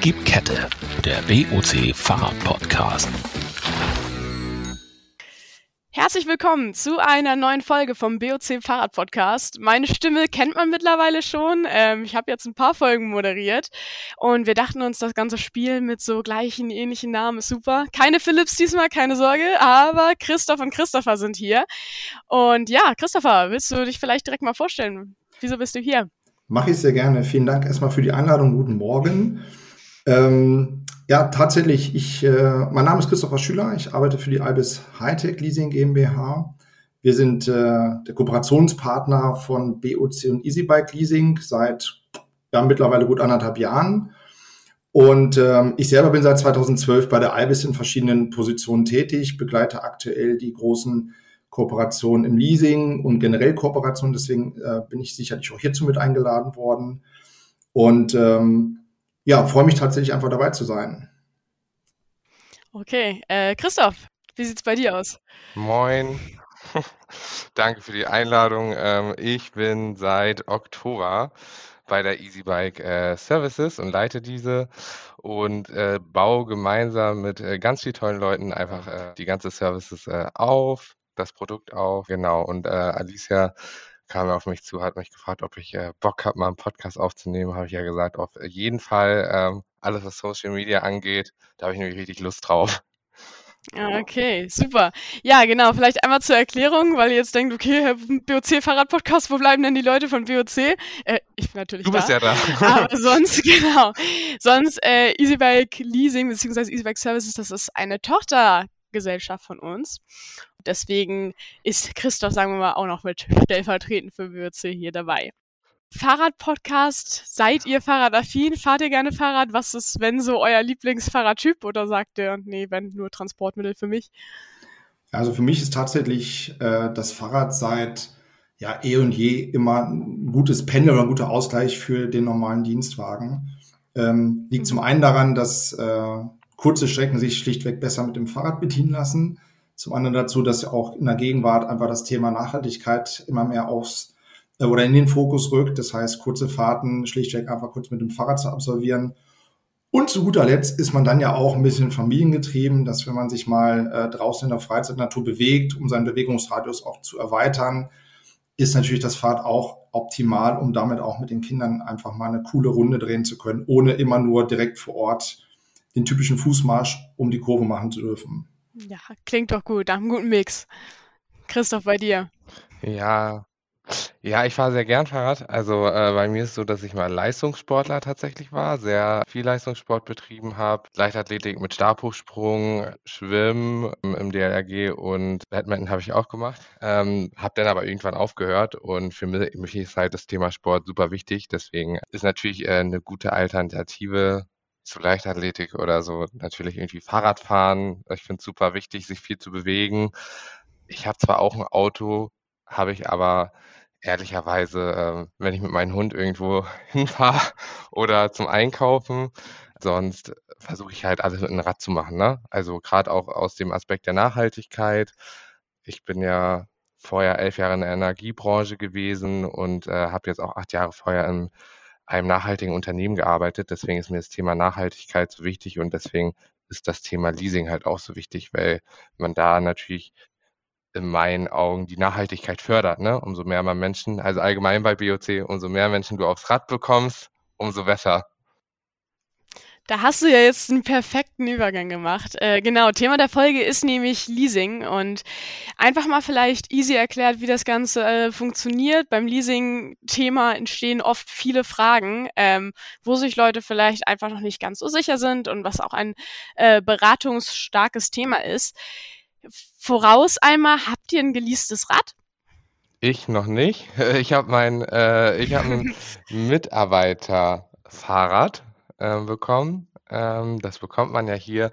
Gib Kette, der BOC Fahrrad-Podcast. Herzlich willkommen zu einer neuen Folge vom BOC Fahrrad Podcast. Meine Stimme kennt man mittlerweile schon. Ähm, ich habe jetzt ein paar Folgen moderiert und wir dachten uns, das ganze Spiel mit so gleichen, ähnlichen Namen ist super. Keine Philips diesmal, keine Sorge, aber Christoph und Christopher sind hier. Und ja, Christopher, willst du dich vielleicht direkt mal vorstellen? Wieso bist du hier? Mache ich sehr gerne. Vielen Dank erstmal für die Einladung. Guten Morgen. Ähm, ja, tatsächlich. Ich, äh, mein Name ist Christopher Schüler. Ich arbeite für die Albis Hightech Leasing GmbH. Wir sind äh, der Kooperationspartner von BOC und EasyBike Leasing seit ja, mittlerweile gut anderthalb Jahren. Und ähm, ich selber bin seit 2012 bei der Albis in verschiedenen Positionen tätig, begleite aktuell die großen Kooperationen im Leasing und generell Kooperationen. Deswegen äh, bin ich sicherlich auch hierzu mit eingeladen worden. Und ähm, ja, freue mich tatsächlich einfach dabei zu sein. Okay, äh, Christoph, wie sieht's bei dir aus? Moin. Danke für die Einladung. Ähm, ich bin seit Oktober bei der EasyBike äh, Services und leite diese und äh, baue gemeinsam mit äh, ganz vielen tollen Leuten einfach äh, die ganze Services äh, auf, das Produkt auf. Genau. Und äh, Alicia kam er auf mich zu, hat mich gefragt, ob ich äh, Bock habe, mal einen Podcast aufzunehmen. Habe ich ja gesagt, auf jeden Fall. Ähm, alles, was Social Media angeht, da habe ich nämlich richtig Lust drauf. Okay, super. Ja, genau. Vielleicht einmal zur Erklärung, weil ihr jetzt denkt, okay, BOC-Fahrrad-Podcast, wo bleiben denn die Leute von BOC? Äh, ich bin natürlich da. Du bist da. ja da. Aber sonst, genau. Sonst äh, EasyBike Leasing bzw. EasyBike Services, das ist eine Tochtergesellschaft von uns. Deswegen ist Christoph, sagen wir mal, auch noch mit stellvertretend für Würze hier dabei. Fahrradpodcast, seid ihr Fahrradaffin? Fahrt ihr gerne Fahrrad? Was ist, wenn so euer Lieblingsfahrradtyp? Oder sagt ihr, nee, wenn nur Transportmittel für mich? Also für mich ist tatsächlich äh, das Fahrrad seit ja eh und je immer ein gutes Pendel oder ein guter Ausgleich für den normalen Dienstwagen. Ähm, liegt zum einen daran, dass äh, kurze Strecken sich schlichtweg besser mit dem Fahrrad bedienen lassen. Zum anderen dazu, dass ja auch in der Gegenwart einfach das Thema Nachhaltigkeit immer mehr aufs äh, oder in den Fokus rückt. Das heißt, kurze Fahrten schlichtweg einfach kurz mit dem Fahrrad zu absolvieren. Und zu guter Letzt ist man dann ja auch ein bisschen familiengetrieben, dass wenn man sich mal äh, draußen in der Freizeitnatur bewegt, um seinen Bewegungsradius auch zu erweitern, ist natürlich das Fahrrad auch optimal, um damit auch mit den Kindern einfach mal eine coole Runde drehen zu können, ohne immer nur direkt vor Ort den typischen Fußmarsch um die Kurve machen zu dürfen. Ja, klingt doch gut, nach einem guten Mix. Christoph, bei dir? Ja, ja, ich fahre sehr gern Fahrrad. Also äh, bei mir ist es so, dass ich mal Leistungssportler tatsächlich war, sehr viel Leistungssport betrieben habe, Leichtathletik mit Stabhochsprung, Schwimmen im DLRG und Badminton habe ich auch gemacht. Ähm, habe dann aber irgendwann aufgehört und für mich ist halt das Thema Sport super wichtig. Deswegen ist natürlich äh, eine gute Alternative zu Leichtathletik oder so natürlich irgendwie Fahrradfahren. Ich finde es super wichtig, sich viel zu bewegen. Ich habe zwar auch ein Auto, habe ich aber ehrlicherweise, äh, wenn ich mit meinem Hund irgendwo hinfahre oder zum Einkaufen, sonst versuche ich halt alles mit einem Rad zu machen. Ne? Also gerade auch aus dem Aspekt der Nachhaltigkeit. Ich bin ja vorher elf Jahre in der Energiebranche gewesen und äh, habe jetzt auch acht Jahre vorher im einem nachhaltigen Unternehmen gearbeitet. Deswegen ist mir das Thema Nachhaltigkeit so wichtig und deswegen ist das Thema Leasing halt auch so wichtig, weil man da natürlich in meinen Augen die Nachhaltigkeit fördert. Ne? Umso mehr man Menschen, also allgemein bei BOC, umso mehr Menschen du aufs Rad bekommst, umso besser. Da hast du ja jetzt einen perfekten Übergang gemacht. Äh, genau, Thema der Folge ist nämlich Leasing und einfach mal vielleicht easy erklärt, wie das Ganze äh, funktioniert. Beim Leasing-Thema entstehen oft viele Fragen, ähm, wo sich Leute vielleicht einfach noch nicht ganz so sicher sind und was auch ein äh, beratungsstarkes Thema ist. Voraus einmal, habt ihr ein geleastes Rad? Ich noch nicht. Ich habe mein, äh, ich habe ein Mitarbeiterfahrrad äh, bekommen. Ähm, das bekommt man ja hier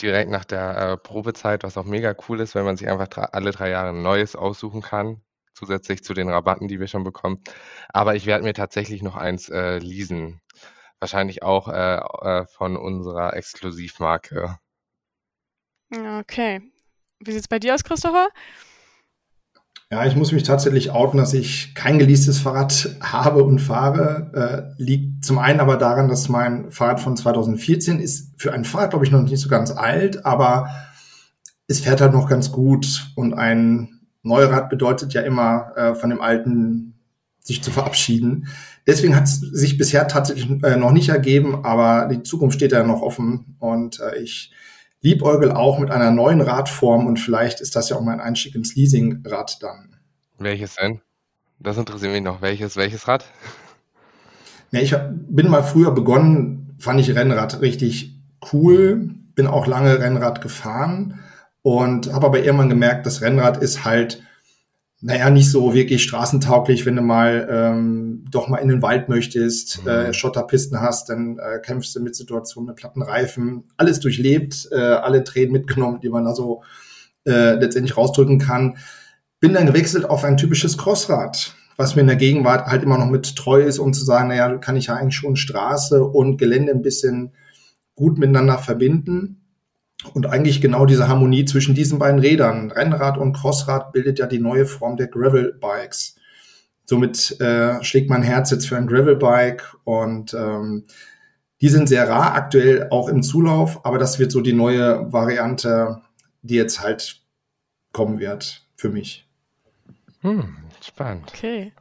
direkt nach der äh, Probezeit, was auch mega cool ist, wenn man sich einfach alle drei Jahre ein neues aussuchen kann, zusätzlich zu den Rabatten, die wir schon bekommen. Aber ich werde mir tatsächlich noch eins äh, leasen. Wahrscheinlich auch äh, äh, von unserer Exklusivmarke. Okay. Wie sieht es bei dir aus, Christopher? Ja, ich muss mich tatsächlich outen, dass ich kein geleastes Fahrrad habe und fahre. Äh, liegt zum einen aber daran, dass mein Fahrrad von 2014 ist für ein Fahrrad, glaube ich, noch nicht so ganz alt, aber es fährt halt noch ganz gut. Und ein Neurad bedeutet ja immer, äh, von dem alten sich zu verabschieden. Deswegen hat es sich bisher tatsächlich äh, noch nicht ergeben, aber die Zukunft steht ja noch offen und äh, ich liebäugel auch mit einer neuen Radform und vielleicht ist das ja auch mein Einstieg ins Leasingrad dann. Welches denn? Das interessiert mich noch. Welches, welches Rad? Ja, ich bin mal früher begonnen, fand ich Rennrad richtig cool, bin auch lange Rennrad gefahren und habe aber irgendwann gemerkt, das Rennrad ist halt naja, nicht so wirklich straßentauglich, wenn du mal ähm, doch mal in den Wald möchtest, mhm. äh, Schotterpisten hast, dann äh, kämpfst du mit Situationen mit platten Reifen, alles durchlebt, äh, alle Tränen mitgenommen, die man da so äh, letztendlich rausdrücken kann. Bin dann gewechselt auf ein typisches Crossrad, was mir in der Gegenwart halt immer noch mit treu ist, um zu sagen, naja, kann ich ja eigentlich schon Straße und Gelände ein bisschen gut miteinander verbinden. Und eigentlich genau diese Harmonie zwischen diesen beiden Rädern, Rennrad und Crossrad, bildet ja die neue Form der Gravel-Bikes. Somit äh, schlägt mein Herz jetzt für ein Gravel-Bike und ähm, die sind sehr rar aktuell auch im Zulauf, aber das wird so die neue Variante, die jetzt halt kommen wird für mich. Hm, spannend. Okay.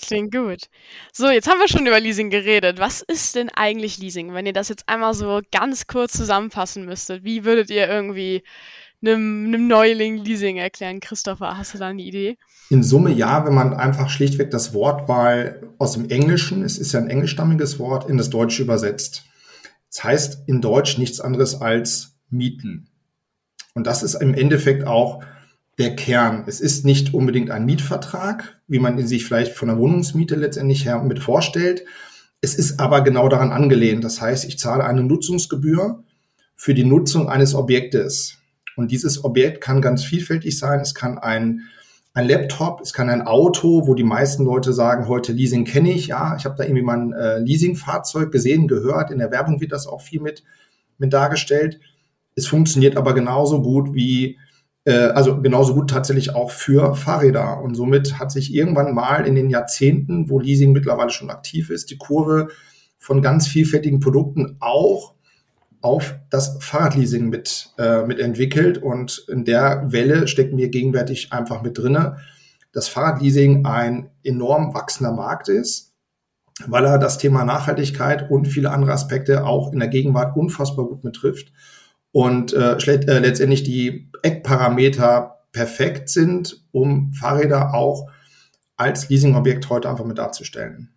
Klingt gut. So, jetzt haben wir schon über Leasing geredet. Was ist denn eigentlich Leasing? Wenn ihr das jetzt einmal so ganz kurz zusammenfassen müsstet, wie würdet ihr irgendwie einem, einem Neuling Leasing erklären? Christopher, hast du da eine Idee? In Summe ja, wenn man einfach schlichtweg das Wort mal aus dem Englischen, es ist ja ein englischstammiges Wort, in das Deutsche übersetzt. Das heißt in Deutsch nichts anderes als Mieten. Und das ist im Endeffekt auch der Kern. Es ist nicht unbedingt ein Mietvertrag, wie man ihn sich vielleicht von der Wohnungsmiete letztendlich her mit vorstellt. Es ist aber genau daran angelehnt. Das heißt, ich zahle eine Nutzungsgebühr für die Nutzung eines Objektes. Und dieses Objekt kann ganz vielfältig sein. Es kann ein, ein Laptop, es kann ein Auto, wo die meisten Leute sagen, heute Leasing kenne ich. Ja, ich habe da irgendwie mal ein äh, Leasingfahrzeug gesehen, gehört. In der Werbung wird das auch viel mit, mit dargestellt. Es funktioniert aber genauso gut wie also genauso gut tatsächlich auch für Fahrräder. Und somit hat sich irgendwann mal in den Jahrzehnten, wo Leasing mittlerweile schon aktiv ist, die Kurve von ganz vielfältigen Produkten auch auf das Fahrradleasing mit, äh, mit entwickelt. Und in der Welle stecken wir gegenwärtig einfach mit drinne, dass Fahrradleasing ein enorm wachsender Markt ist, weil er das Thema Nachhaltigkeit und viele andere Aspekte auch in der Gegenwart unfassbar gut betrifft und äh, äh, letztendlich die Eckparameter perfekt sind, um Fahrräder auch als Leasingobjekt heute einfach mit darzustellen.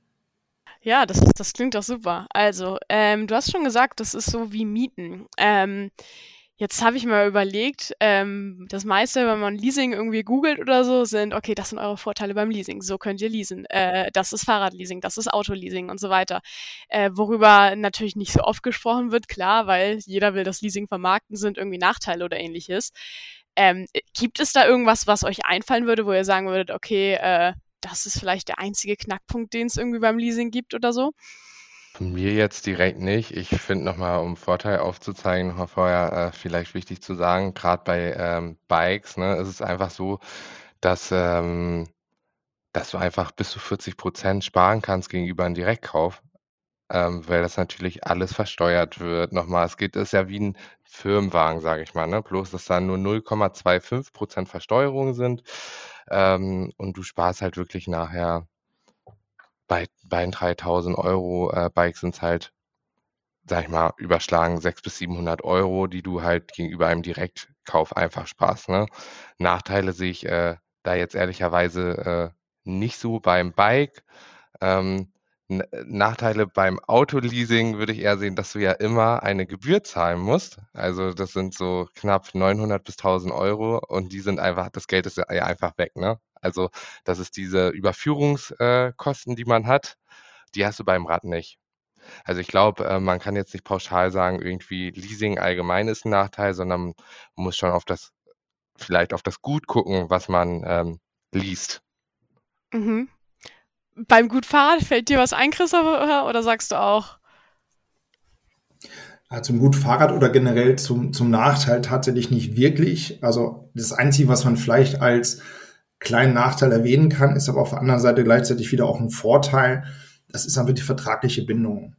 Ja, das, das klingt doch super. Also, ähm, du hast schon gesagt, das ist so wie Mieten. Ähm, Jetzt habe ich mal überlegt, ähm, das meiste, wenn man Leasing irgendwie googelt oder so, sind, okay, das sind eure Vorteile beim Leasing, so könnt ihr leasen. Äh, das ist Fahrradleasing, das ist Autoleasing und so weiter. Äh, worüber natürlich nicht so oft gesprochen wird, klar, weil jeder will das Leasing vermarkten, sind irgendwie Nachteile oder ähnliches. Ähm, gibt es da irgendwas, was euch einfallen würde, wo ihr sagen würdet, okay, äh, das ist vielleicht der einzige Knackpunkt, den es irgendwie beim Leasing gibt oder so? Von mir jetzt direkt nicht. Ich finde nochmal, um Vorteil aufzuzeigen, nochmal vorher äh, vielleicht wichtig zu sagen, gerade bei ähm, Bikes, ne, ist es einfach so, dass, ähm, dass du einfach bis zu 40 Prozent sparen kannst gegenüber einem Direktkauf, ähm, weil das natürlich alles versteuert wird. Nochmal, es geht, ist ja wie ein Firmenwagen, sage ich mal, ne? bloß dass da nur 0,25 Prozent Versteuerung sind ähm, und du sparst halt wirklich nachher bei, bei den 3000 Euro äh, Bikes sind es halt, sag ich mal, überschlagen 600 bis 700 Euro, die du halt gegenüber einem Direktkauf einfach sparst. Ne? Nachteile sehe ich äh, da jetzt ehrlicherweise äh, nicht so beim Bike. Ähm, Nachteile beim Autoleasing würde ich eher sehen, dass du ja immer eine Gebühr zahlen musst. Also das sind so knapp 900 bis 1000 Euro und die sind einfach, das Geld ist ja einfach weg. Ne? Also das ist diese Überführungskosten, die man hat, die hast du beim Rad nicht. Also ich glaube, äh, man kann jetzt nicht pauschal sagen, irgendwie Leasing allgemein ist ein Nachteil, sondern man muss schon auf das, vielleicht auf das Gut gucken, was man ähm, liest. Mhm. Beim Gutfahrrad fällt dir was ein, Christopher, oder sagst du auch? zum Gutfahrrad oder generell zum, zum Nachteil tatsächlich nicht wirklich. Also das Einzige, was man vielleicht als kleinen Nachteil erwähnen kann, ist aber auf der anderen Seite gleichzeitig wieder auch ein Vorteil. Das ist einfach die vertragliche Bindung.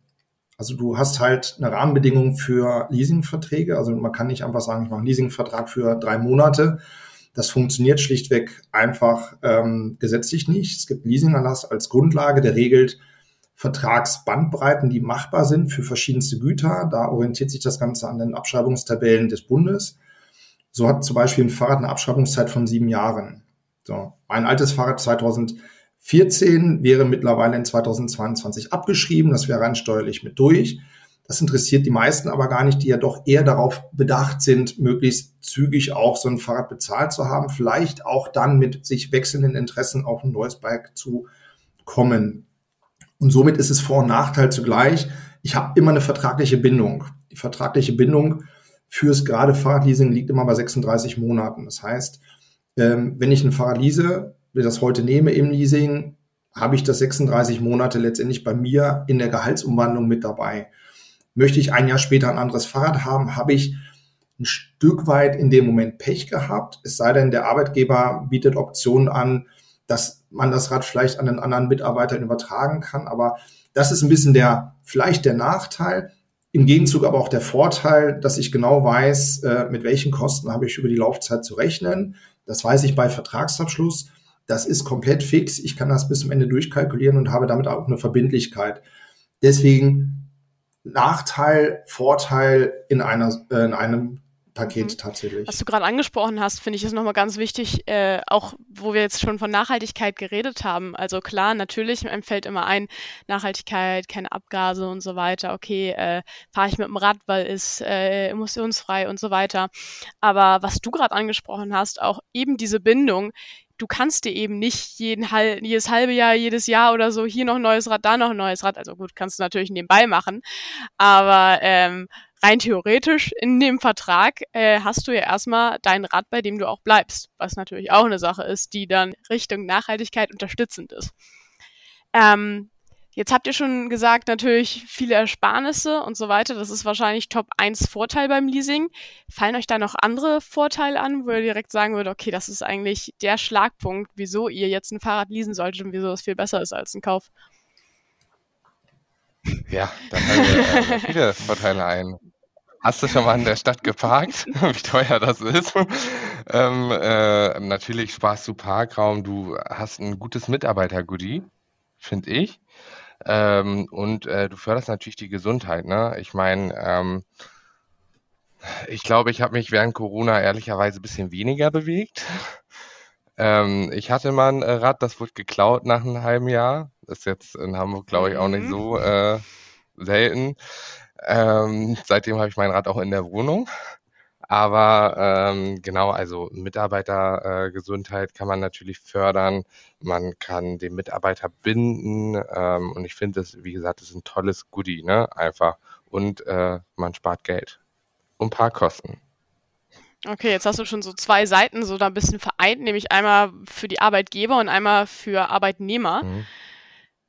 Also du hast halt eine Rahmenbedingung für Leasingverträge. Also man kann nicht einfach sagen, ich mache einen Leasingvertrag für drei Monate. Das funktioniert schlichtweg einfach ähm, gesetzlich nicht. Es gibt Leasingerlass als Grundlage, der regelt Vertragsbandbreiten, die machbar sind für verschiedenste Güter. Da orientiert sich das Ganze an den Abschreibungstabellen des Bundes. So hat zum Beispiel ein Fahrrad eine Abschreibungszeit von sieben Jahren. So, ein altes Fahrrad 2014 wäre mittlerweile in 2022 abgeschrieben. Das wäre rein steuerlich mit durch. Das interessiert die meisten aber gar nicht, die ja doch eher darauf bedacht sind, möglichst zügig auch so ein Fahrrad bezahlt zu haben, vielleicht auch dann mit sich wechselnden Interessen auf ein neues Bike zu kommen. Und somit ist es Vor- und Nachteil zugleich. Ich habe immer eine vertragliche Bindung. Die vertragliche Bindung fürs gerade Fahrradleasing liegt immer bei 36 Monaten. Das heißt, ähm, wenn ich ein Fahrrad lease, das heute nehme im Leasing, habe ich das 36 Monate letztendlich bei mir in der Gehaltsumwandlung mit dabei. Möchte ich ein Jahr später ein anderes Fahrrad haben, habe ich ein Stück weit in dem Moment Pech gehabt. Es sei denn, der Arbeitgeber bietet Optionen an, dass man das Rad vielleicht an den anderen Mitarbeitern übertragen kann. Aber das ist ein bisschen der, vielleicht der Nachteil. Im Gegenzug aber auch der Vorteil, dass ich genau weiß, äh, mit welchen Kosten habe ich über die Laufzeit zu rechnen. Das weiß ich bei Vertragsabschluss. Das ist komplett fix. Ich kann das bis zum Ende durchkalkulieren und habe damit auch eine Verbindlichkeit. Deswegen Nachteil, Vorteil in einer, äh, in einem Paket mhm. tatsächlich. Was du gerade angesprochen hast, finde ich ist nochmal ganz wichtig, äh, auch wo wir jetzt schon von Nachhaltigkeit geredet haben. Also klar, natürlich, einem fällt immer ein, Nachhaltigkeit, keine Abgase und so weiter. Okay, äh, fahre ich mit dem Rad, weil es äh, emissionsfrei und so weiter. Aber was du gerade angesprochen hast, auch eben diese Bindung, du kannst dir eben nicht jeden, jedes halbe Jahr, jedes Jahr oder so hier noch ein neues Rad, da noch ein neues Rad. Also gut, kannst du natürlich nebenbei machen. Aber ähm, rein theoretisch in dem Vertrag äh, hast du ja erstmal dein Rad, bei dem du auch bleibst, was natürlich auch eine Sache ist, die dann Richtung Nachhaltigkeit unterstützend ist. Ähm, jetzt habt ihr schon gesagt, natürlich viele Ersparnisse und so weiter. Das ist wahrscheinlich Top 1 Vorteil beim Leasing. Fallen euch da noch andere Vorteile an, wo ihr direkt sagen würdet, okay, das ist eigentlich der Schlagpunkt, wieso ihr jetzt ein Fahrrad leasen solltet und wieso es viel besser ist als ein Kauf? Ja, da fallen mir äh, viele Vorteile ein. Hast du schon mal in der Stadt geparkt? Wie teuer das ist? ähm, äh, natürlich sparst du Parkraum, du hast ein gutes Mitarbeiter-Goodie, finde ich. Ähm, und äh, du förderst natürlich die Gesundheit. Ne? Ich meine, ähm, ich glaube, ich habe mich während Corona ehrlicherweise ein bisschen weniger bewegt. Ähm, ich hatte mal ein Rad, das wurde geklaut nach einem halben Jahr. Ist jetzt in Hamburg, glaube ich, auch nicht mhm. so äh, selten. Ähm, seitdem habe ich mein Rad auch in der Wohnung. Aber ähm, genau, also Mitarbeitergesundheit äh, kann man natürlich fördern. Man kann den Mitarbeiter binden. Ähm, und ich finde es, wie gesagt, das ist ein tolles Goodie, ne? Einfach. Und äh, man spart Geld. Und ein paar Kosten. Okay, jetzt hast du schon so zwei Seiten so da ein bisschen vereint, nämlich einmal für die Arbeitgeber und einmal für Arbeitnehmer. Mhm.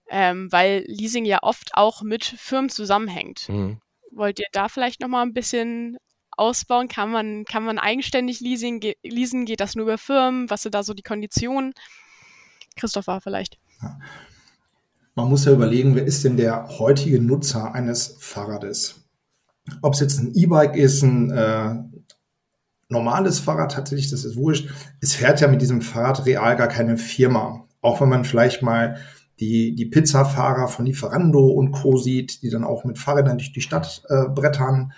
Ähm, weil Leasing ja oft auch mit Firmen zusammenhängt. Mhm. Wollt ihr da vielleicht nochmal ein bisschen ausbauen? Kann man, kann man eigenständig leasing, ge leasen? Geht das nur über Firmen? Was sind da so die Konditionen? Christopher vielleicht. Ja. Man muss ja überlegen, wer ist denn der heutige Nutzer eines Fahrrades? Ob es jetzt ein E-Bike ist, ein äh, normales Fahrrad tatsächlich, das ist wurscht. Es fährt ja mit diesem Fahrrad real gar keine Firma. Auch wenn man vielleicht mal die, die Pizzafahrer von Lieferando und Co. sieht, die dann auch mit Fahrrädern durch die Stadt äh, brettern.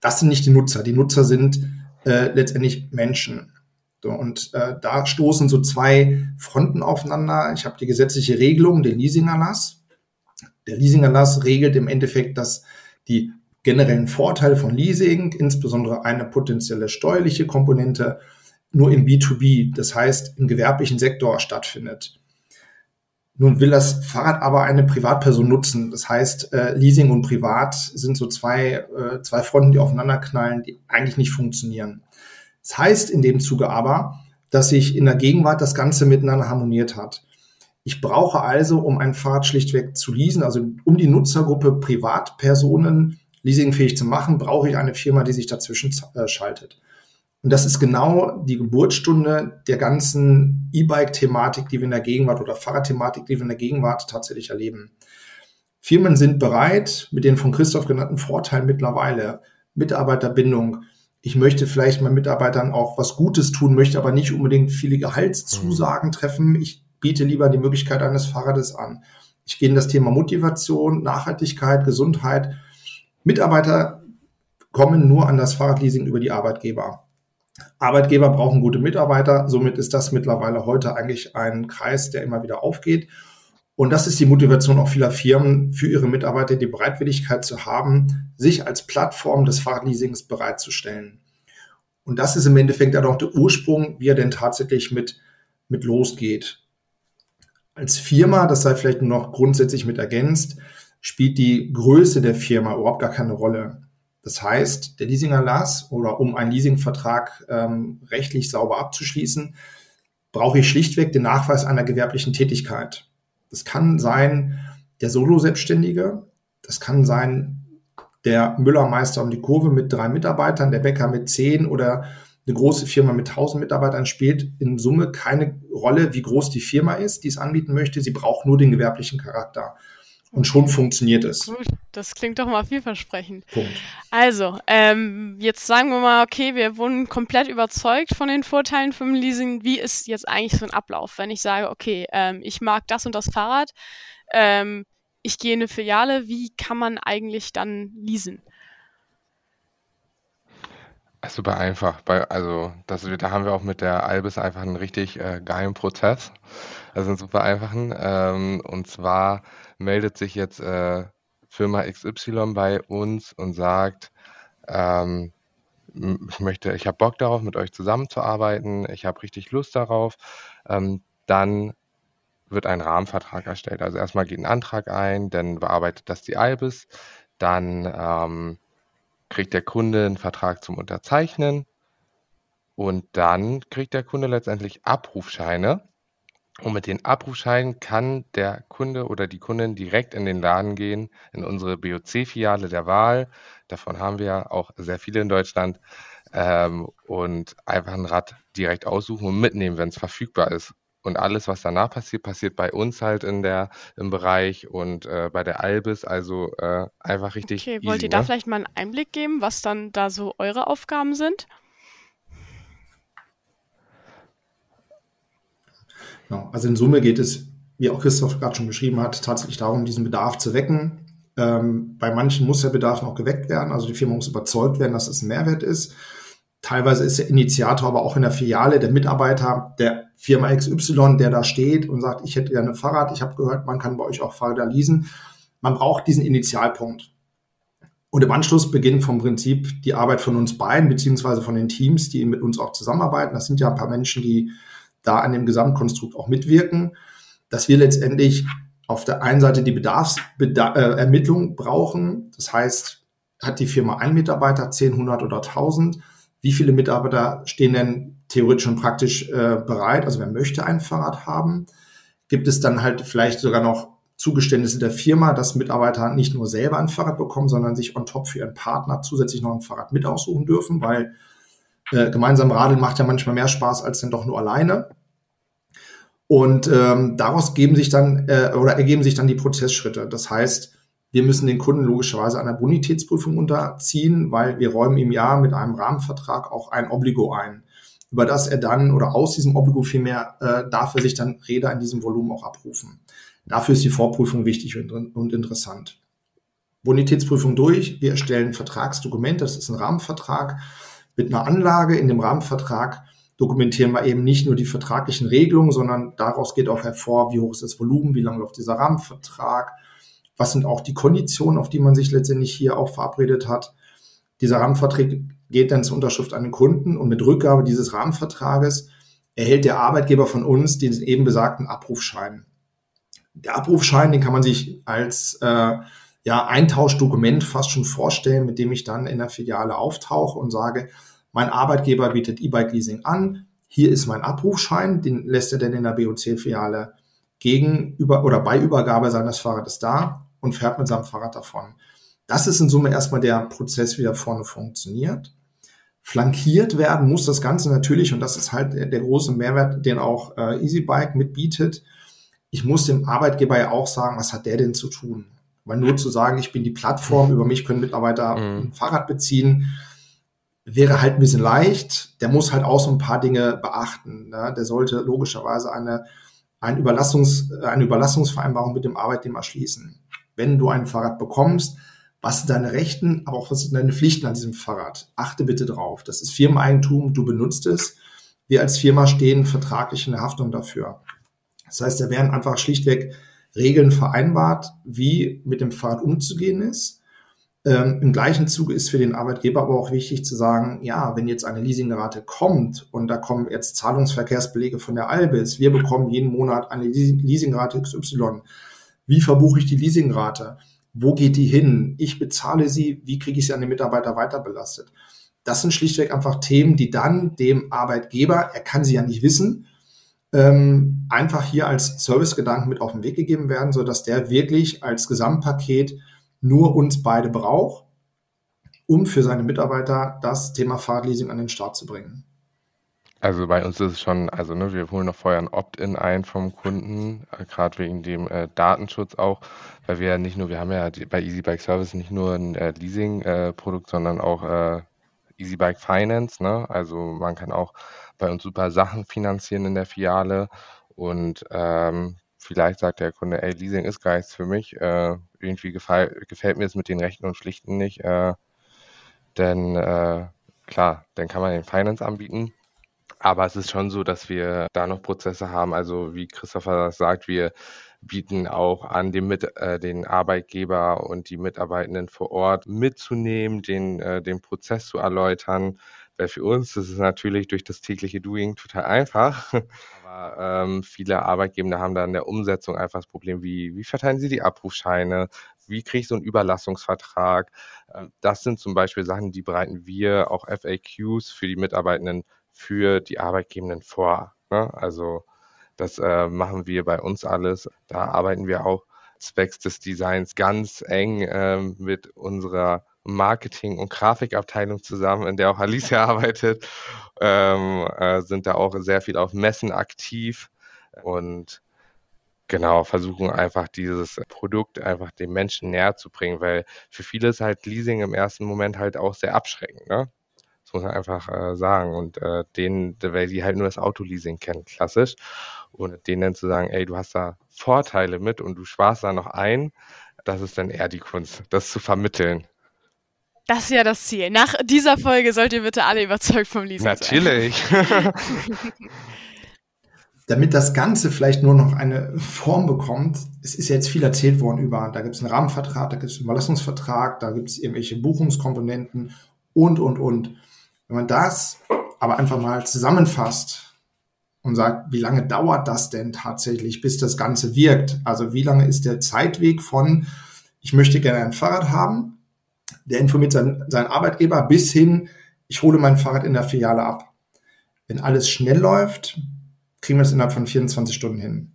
Das sind nicht die Nutzer. Die Nutzer sind äh, letztendlich Menschen. So, und äh, da stoßen so zwei Fronten aufeinander. Ich habe die gesetzliche Regelung, den Leasingerlass. Der Leasingerlass regelt im Endeffekt, dass die generellen Vorteile von Leasing, insbesondere eine potenzielle steuerliche Komponente, nur im B2B, das heißt im gewerblichen Sektor stattfindet. Nun will das Fahrrad aber eine Privatperson nutzen. Das heißt, äh, Leasing und Privat sind so zwei, äh, zwei Fronten, die aufeinanderknallen, die eigentlich nicht funktionieren. Das heißt in dem Zuge aber, dass sich in der Gegenwart das Ganze miteinander harmoniert hat. Ich brauche also, um ein Fahrrad schlichtweg zu leasen, also um die Nutzergruppe Privatpersonen leasingfähig zu machen, brauche ich eine Firma, die sich dazwischen äh, schaltet. Und das ist genau die Geburtsstunde der ganzen E-Bike-Thematik, die wir in der Gegenwart oder Fahrradthematik, die wir in der Gegenwart tatsächlich erleben. Firmen sind bereit, mit den von Christoph genannten Vorteilen mittlerweile, Mitarbeiterbindung, ich möchte vielleicht meinen Mitarbeitern auch was Gutes tun, möchte aber nicht unbedingt viele Gehaltszusagen mhm. treffen. Ich biete lieber die Möglichkeit eines Fahrrades an. Ich gehe in das Thema Motivation, Nachhaltigkeit, Gesundheit. Mitarbeiter kommen nur an das Fahrradleasing über die Arbeitgeber. Arbeitgeber brauchen gute Mitarbeiter. Somit ist das mittlerweile heute eigentlich ein Kreis, der immer wieder aufgeht. Und das ist die Motivation auch vieler Firmen für ihre Mitarbeiter, die Bereitwilligkeit zu haben, sich als Plattform des Fahrradleasings bereitzustellen. Und das ist im Endeffekt dann auch der Ursprung, wie er denn tatsächlich mit, mit losgeht. Als Firma, das sei vielleicht noch grundsätzlich mit ergänzt, spielt die Größe der Firma überhaupt gar keine Rolle. Das heißt, der Leasingerlass oder um einen Leasingvertrag ähm, rechtlich sauber abzuschließen, brauche ich schlichtweg den Nachweis einer gewerblichen Tätigkeit. Das kann sein der Solo-Selbstständige, das kann sein der Müllermeister um die Kurve mit drei Mitarbeitern, der Bäcker mit zehn oder eine große Firma mit tausend Mitarbeitern spielt in Summe keine Rolle, wie groß die Firma ist, die es anbieten möchte. Sie braucht nur den gewerblichen Charakter. Und schon funktioniert es. Gut, das klingt doch mal vielversprechend. Punkt. Also, ähm, jetzt sagen wir mal, okay, wir wurden komplett überzeugt von den Vorteilen vom Leasing. Wie ist jetzt eigentlich so ein Ablauf, wenn ich sage, okay, ähm, ich mag das und das Fahrrad, ähm, ich gehe in eine Filiale, wie kann man eigentlich dann leasen? Super einfach. Bei, also das, da haben wir auch mit der Albis einfach einen richtig äh, geilen Prozess. Also einen super einfachen. Ähm, und zwar meldet sich jetzt äh, Firma XY bei uns und sagt, ähm, ich möchte, ich habe Bock darauf, mit euch zusammenzuarbeiten, ich habe richtig Lust darauf, ähm, dann wird ein Rahmenvertrag erstellt. Also erstmal geht ein Antrag ein, dann bearbeitet das die Albis, dann ähm, kriegt der Kunde einen Vertrag zum Unterzeichnen und dann kriegt der Kunde letztendlich Abrufscheine und mit den Abrufscheinen kann der Kunde oder die Kundin direkt in den Laden gehen, in unsere BOC-Filiale der Wahl. Davon haben wir auch sehr viele in Deutschland. Ähm, und einfach ein Rad direkt aussuchen und mitnehmen, wenn es verfügbar ist. Und alles, was danach passiert, passiert bei uns halt in der, im Bereich und äh, bei der Albis. Also äh, einfach richtig. Okay, wollt easy, ihr da ne? vielleicht mal einen Einblick geben, was dann da so eure Aufgaben sind? Genau. Also in Summe geht es, wie auch Christoph gerade schon beschrieben hat, tatsächlich darum, diesen Bedarf zu wecken. Ähm, bei manchen muss der Bedarf noch geweckt werden. Also die Firma muss überzeugt werden, dass es ein Mehrwert ist. Teilweise ist der Initiator aber auch in der Filiale der Mitarbeiter der Firma XY, der da steht und sagt, ich hätte gerne ein Fahrrad. Ich habe gehört, man kann bei euch auch Fahrräder leasen. Man braucht diesen Initialpunkt. Und im Anschluss beginnt vom Prinzip die Arbeit von uns beiden, beziehungsweise von den Teams, die mit uns auch zusammenarbeiten. Das sind ja ein paar Menschen, die da an dem Gesamtkonstrukt auch mitwirken, dass wir letztendlich auf der einen Seite die Bedarfsermittlung äh, brauchen. Das heißt, hat die Firma einen Mitarbeiter, 10, 100 oder 1000? Wie viele Mitarbeiter stehen denn theoretisch schon praktisch äh, bereit? Also wer möchte ein Fahrrad haben? Gibt es dann halt vielleicht sogar noch Zugeständnisse der Firma, dass Mitarbeiter nicht nur selber ein Fahrrad bekommen, sondern sich on top für ihren Partner zusätzlich noch ein Fahrrad mit aussuchen dürfen, weil äh, gemeinsam radeln macht ja manchmal mehr Spaß als dann doch nur alleine. Und ähm, daraus geben sich dann äh, oder ergeben sich dann die Prozessschritte. Das heißt, wir müssen den Kunden logischerweise einer Bonitätsprüfung unterziehen, weil wir räumen im Jahr mit einem Rahmenvertrag auch ein Obligo ein, über das er dann oder aus diesem Obligo vielmehr äh, darf er sich dann Räder in diesem Volumen auch abrufen. Dafür ist die Vorprüfung wichtig und, und interessant. Bonitätsprüfung durch, wir erstellen ein Vertragsdokument, das ist ein Rahmenvertrag mit einer Anlage in dem Rahmenvertrag dokumentieren wir eben nicht nur die vertraglichen Regelungen, sondern daraus geht auch hervor, wie hoch ist das Volumen, wie lange läuft dieser Rahmenvertrag, was sind auch die Konditionen, auf die man sich letztendlich hier auch verabredet hat. Dieser Rahmenvertrag geht dann zur Unterschrift an den Kunden und mit Rückgabe dieses Rahmenvertrages erhält der Arbeitgeber von uns den eben besagten Abrufschein. Der Abrufschein, den kann man sich als äh, ja, Eintauschdokument fast schon vorstellen, mit dem ich dann in der Filiale auftauche und sage, mein Arbeitgeber bietet E-Bike-Leasing an, hier ist mein Abrufschein, den lässt er denn in der BOC-Filiale gegenüber oder bei Übergabe seines Fahrrades da und fährt mit seinem Fahrrad davon. Das ist in Summe erstmal der Prozess, wie er vorne funktioniert. Flankiert werden muss das Ganze natürlich, und das ist halt der, große Mehrwert, den auch äh, EasyBike mitbietet. Ich muss dem Arbeitgeber ja auch sagen, was hat der denn zu tun? Weil nur zu sagen, ich bin die Plattform, über mich können Mitarbeiter mhm. ein Fahrrad beziehen, wäre halt ein bisschen leicht. Der muss halt auch so ein paar Dinge beachten. Ne? Der sollte logischerweise eine, eine, Überlassungs, eine Überlassungsvereinbarung mit dem Arbeitnehmer schließen. Wenn du ein Fahrrad bekommst, was sind deine Rechten, aber auch was sind deine Pflichten an diesem Fahrrad? Achte bitte drauf. Das ist Firmeneigentum, du benutzt es. Wir als Firma stehen vertraglich in der Haftung dafür. Das heißt, da werden einfach schlichtweg Regeln vereinbart, wie mit dem Fahrrad umzugehen ist. Ähm, Im gleichen Zuge ist für den Arbeitgeber aber auch wichtig zu sagen, ja, wenn jetzt eine Leasingrate kommt und da kommen jetzt Zahlungsverkehrsbelege von der Albis, wir bekommen jeden Monat eine Leasingrate XY. Wie verbuche ich die Leasingrate? Wo geht die hin? Ich bezahle sie, wie kriege ich sie an den Mitarbeiter weiterbelastet? Das sind schlichtweg einfach Themen, die dann dem Arbeitgeber, er kann sie ja nicht wissen, ähm, einfach hier als Servicegedanken mit auf den Weg gegeben werden, so dass der wirklich als Gesamtpaket nur uns beide braucht, um für seine Mitarbeiter das Thema Fahrradleasing an den Start zu bringen. Also bei uns ist es schon, also ne, wir holen noch vorher ein Opt-in ein vom Kunden, äh, gerade wegen dem äh, Datenschutz auch, weil wir ja nicht nur, wir haben ja die, bei EasyBike Service nicht nur ein äh, Leasing-Produkt, äh, sondern auch äh, EasyBike Finance. Ne? Also man kann auch bei uns super Sachen finanzieren in der Filiale und ähm, vielleicht sagt der Kunde, ey, Leasing ist gar nichts für mich, äh, irgendwie gefall, gefällt mir es mit den Rechten und Pflichten nicht, äh, denn äh, klar, dann kann man den Finance anbieten. Aber es ist schon so, dass wir da noch Prozesse haben. Also wie Christopher sagt, wir bieten auch an, den, mit, äh, den Arbeitgeber und die Mitarbeitenden vor Ort mitzunehmen, den, äh, den Prozess zu erläutern. Weil für uns ist es natürlich durch das tägliche Doing total einfach. Aber ähm, viele Arbeitgeber haben da in der Umsetzung einfach das Problem, wie, wie verteilen sie die Abrufscheine, wie kriege ich so einen Überlassungsvertrag. Ähm, das sind zum Beispiel Sachen, die bereiten wir auch FAQs für die Mitarbeitenden, für die Arbeitgebenden vor. Ne? Also das äh, machen wir bei uns alles. Da arbeiten wir auch zwecks des Designs ganz eng äh, mit unserer Marketing- und Grafikabteilung zusammen, in der auch Alicia arbeitet, ähm, äh, sind da auch sehr viel auf Messen aktiv und genau versuchen einfach dieses Produkt einfach den Menschen näher zu bringen, weil für viele ist halt Leasing im ersten Moment halt auch sehr abschreckend. Ne? Das muss man einfach äh, sagen. Und äh, denen, weil die halt nur das Autoleasing kennen, klassisch. Und denen dann zu sagen, ey, du hast da Vorteile mit und du sparst da noch ein, das ist dann eher die Kunst, das zu vermitteln. Das ist ja das Ziel. Nach dieser Folge sollt ihr bitte alle überzeugt vom Leasing Natürlich. sein. Natürlich. Damit das Ganze vielleicht nur noch eine Form bekommt, es ist ja jetzt viel erzählt worden über, da gibt es einen Rahmenvertrag, da gibt es einen Überlassungsvertrag, da gibt es irgendwelche Buchungskomponenten und, und, und. Wenn man das aber einfach mal zusammenfasst und sagt, wie lange dauert das denn tatsächlich, bis das Ganze wirkt? Also wie lange ist der Zeitweg von, ich möchte gerne ein Fahrrad haben, der informiert seinen, seinen Arbeitgeber bis hin, ich hole mein Fahrrad in der Filiale ab. Wenn alles schnell läuft, kriegen wir es innerhalb von 24 Stunden hin.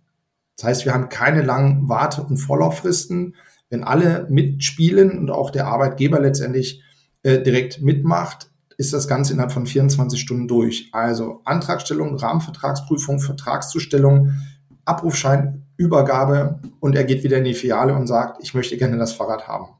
Das heißt, wir haben keine langen Warte- und Vorlauffristen. Wenn alle mitspielen und auch der Arbeitgeber letztendlich äh, direkt mitmacht, ist das Ganze innerhalb von 24 Stunden durch. Also Antragstellung, Rahmenvertragsprüfung, Vertragszustellung, Abrufschein, Übergabe und er geht wieder in die Filiale und sagt, ich möchte gerne das Fahrrad haben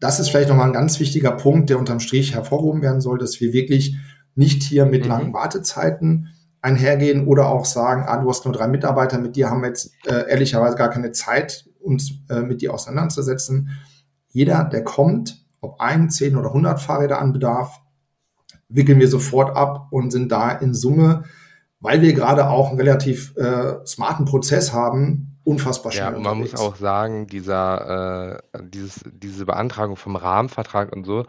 das ist vielleicht nochmal ein ganz wichtiger Punkt, der unterm Strich hervorgehoben werden soll, dass wir wirklich nicht hier mit mhm. langen Wartezeiten einhergehen oder auch sagen, ah, du hast nur drei Mitarbeiter, mit dir haben wir jetzt äh, ehrlicherweise gar keine Zeit, uns äh, mit dir auseinanderzusetzen. Jeder, der kommt, ob ein, zehn oder hundert Fahrräder an Bedarf, wickeln wir sofort ab und sind da in Summe, weil wir gerade auch einen relativ äh, smarten Prozess haben, unfassbar schnell. Ja, und man unterwegs. muss auch sagen, dieser, äh, dieses, diese Beantragung vom Rahmenvertrag und so,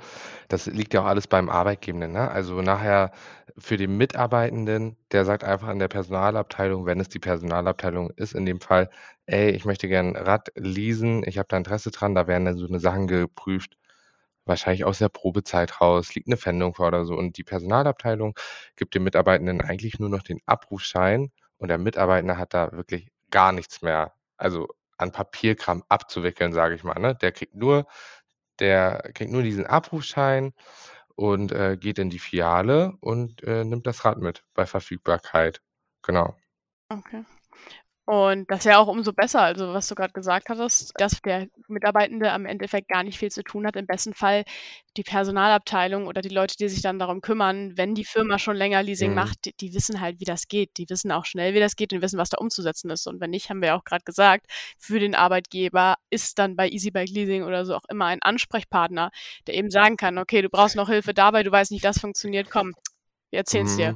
das liegt ja auch alles beim Arbeitgebenden. Ne? Also nachher für den Mitarbeitenden, der sagt einfach in der Personalabteilung, wenn es die Personalabteilung ist, in dem Fall, ey, ich möchte gerne Rad leasen, ich habe da Interesse dran, da werden dann so eine Sachen geprüft, wahrscheinlich aus der Probezeit raus, liegt eine Fendung vor oder so. Und die Personalabteilung gibt dem Mitarbeitenden eigentlich nur noch den Abrufschein und der Mitarbeiter hat da wirklich gar nichts mehr, also an Papierkram abzuwickeln, sage ich mal. Ne? Der kriegt nur, der kriegt nur diesen Abrufschein und äh, geht in die Filiale und äh, nimmt das Rad mit bei Verfügbarkeit. Genau. Okay. Und das ist ja auch umso besser, also was du gerade gesagt hattest, dass der Mitarbeitende am Endeffekt gar nicht viel zu tun hat. Im besten Fall die Personalabteilung oder die Leute, die sich dann darum kümmern, wenn die Firma schon länger Leasing Mhm. macht, die, die wissen halt, wie das geht. Die wissen auch schnell, wie das geht und wissen, was da umzusetzen ist. Und wenn nicht, haben wir ja auch gerade gesagt, für den Arbeitgeber ist dann bei EasyBike Leasing oder so auch immer ein Ansprechpartner, der eben sagen kann, okay, du brauchst noch Hilfe dabei, du weißt nicht, das funktioniert, komm, wir erzählen's dir.